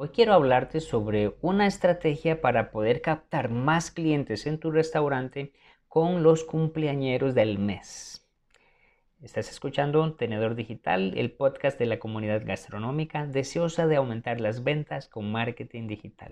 Hoy quiero hablarte sobre una estrategia para poder captar más clientes en tu restaurante con los cumpleañeros del mes. Estás escuchando Tenedor Digital, el podcast de la comunidad gastronómica deseosa de aumentar las ventas con marketing digital.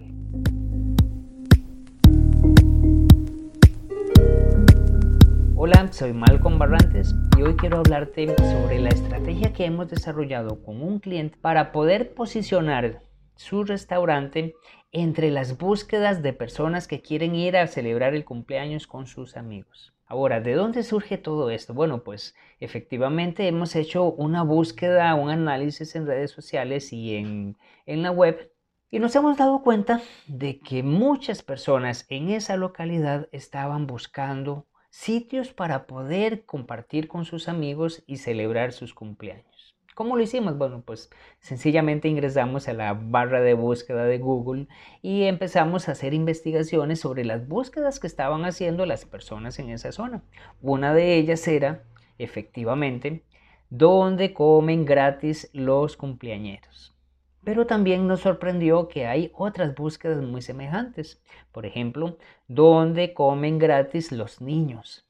Hola, soy Malcolm Barrantes y hoy quiero hablarte sobre la estrategia que hemos desarrollado con un cliente para poder posicionar su restaurante entre las búsquedas de personas que quieren ir a celebrar el cumpleaños con sus amigos. Ahora, ¿de dónde surge todo esto? Bueno, pues efectivamente hemos hecho una búsqueda, un análisis en redes sociales y en, en la web y nos hemos dado cuenta de que muchas personas en esa localidad estaban buscando sitios para poder compartir con sus amigos y celebrar sus cumpleaños. ¿Cómo lo hicimos? Bueno, pues sencillamente ingresamos a la barra de búsqueda de Google y empezamos a hacer investigaciones sobre las búsquedas que estaban haciendo las personas en esa zona. Una de ellas era, efectivamente, dónde comen gratis los cumpleañeros. Pero también nos sorprendió que hay otras búsquedas muy semejantes. Por ejemplo, dónde comen gratis los niños.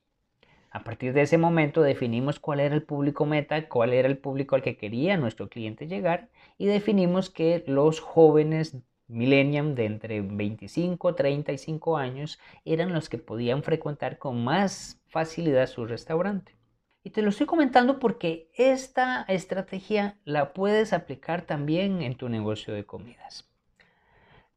A partir de ese momento definimos cuál era el público meta, cuál era el público al que quería nuestro cliente llegar y definimos que los jóvenes millennium de entre 25 y 35 años eran los que podían frecuentar con más facilidad su restaurante. Y te lo estoy comentando porque esta estrategia la puedes aplicar también en tu negocio de comidas.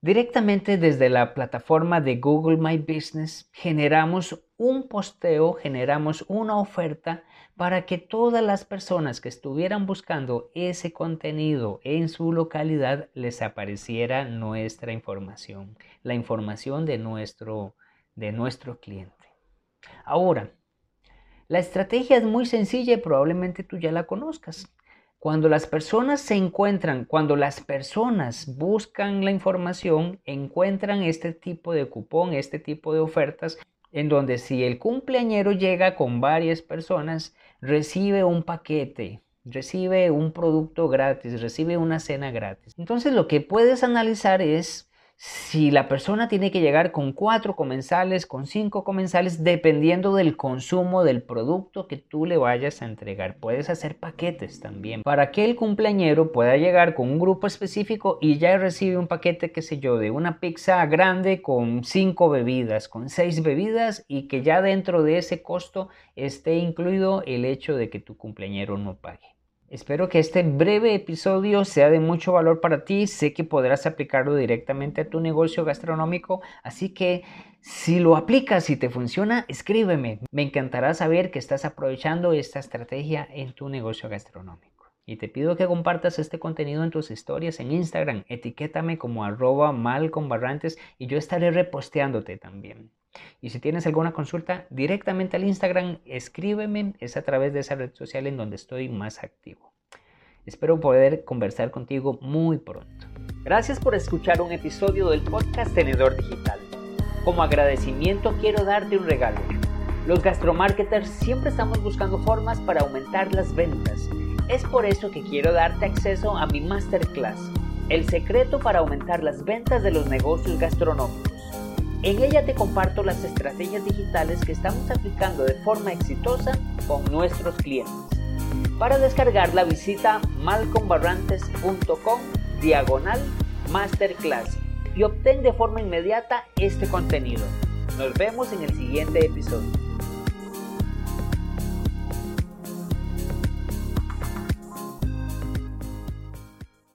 Directamente desde la plataforma de Google My Business generamos un posteo, generamos una oferta para que todas las personas que estuvieran buscando ese contenido en su localidad les apareciera nuestra información, la información de nuestro, de nuestro cliente. Ahora, la estrategia es muy sencilla y probablemente tú ya la conozcas. Cuando las personas se encuentran, cuando las personas buscan la información, encuentran este tipo de cupón, este tipo de ofertas, en donde si el cumpleañero llega con varias personas, recibe un paquete, recibe un producto gratis, recibe una cena gratis. Entonces lo que puedes analizar es si la persona tiene que llegar con cuatro comensales, con cinco comensales, dependiendo del consumo del producto que tú le vayas a entregar. Puedes hacer paquetes también para que el cumpleañero pueda llegar con un grupo específico y ya recibe un paquete, qué sé yo, de una pizza grande con cinco bebidas, con seis bebidas y que ya dentro de ese costo esté incluido el hecho de que tu cumpleañero no pague. Espero que este breve episodio sea de mucho valor para ti. Sé que podrás aplicarlo directamente a tu negocio gastronómico, así que si lo aplicas y te funciona, escríbeme. Me encantará saber que estás aprovechando esta estrategia en tu negocio gastronómico. Y te pido que compartas este contenido en tus historias en Instagram. Etiquétame como arroba malconbarrantes y yo estaré reposteándote también. Y si tienes alguna consulta directamente al Instagram, escríbeme, es a través de esa red social en donde estoy más activo. Espero poder conversar contigo muy pronto. Gracias por escuchar un episodio del podcast Tenedor Digital. Como agradecimiento quiero darte un regalo. Los gastromarketers siempre estamos buscando formas para aumentar las ventas. Es por eso que quiero darte acceso a mi masterclass, El secreto para aumentar las ventas de los negocios gastronómicos. En ella te comparto las estrategias digitales que estamos aplicando de forma exitosa con nuestros clientes. Para descargarla visita malcombarrantes.com diagonal masterclass y obtén de forma inmediata este contenido. Nos vemos en el siguiente episodio.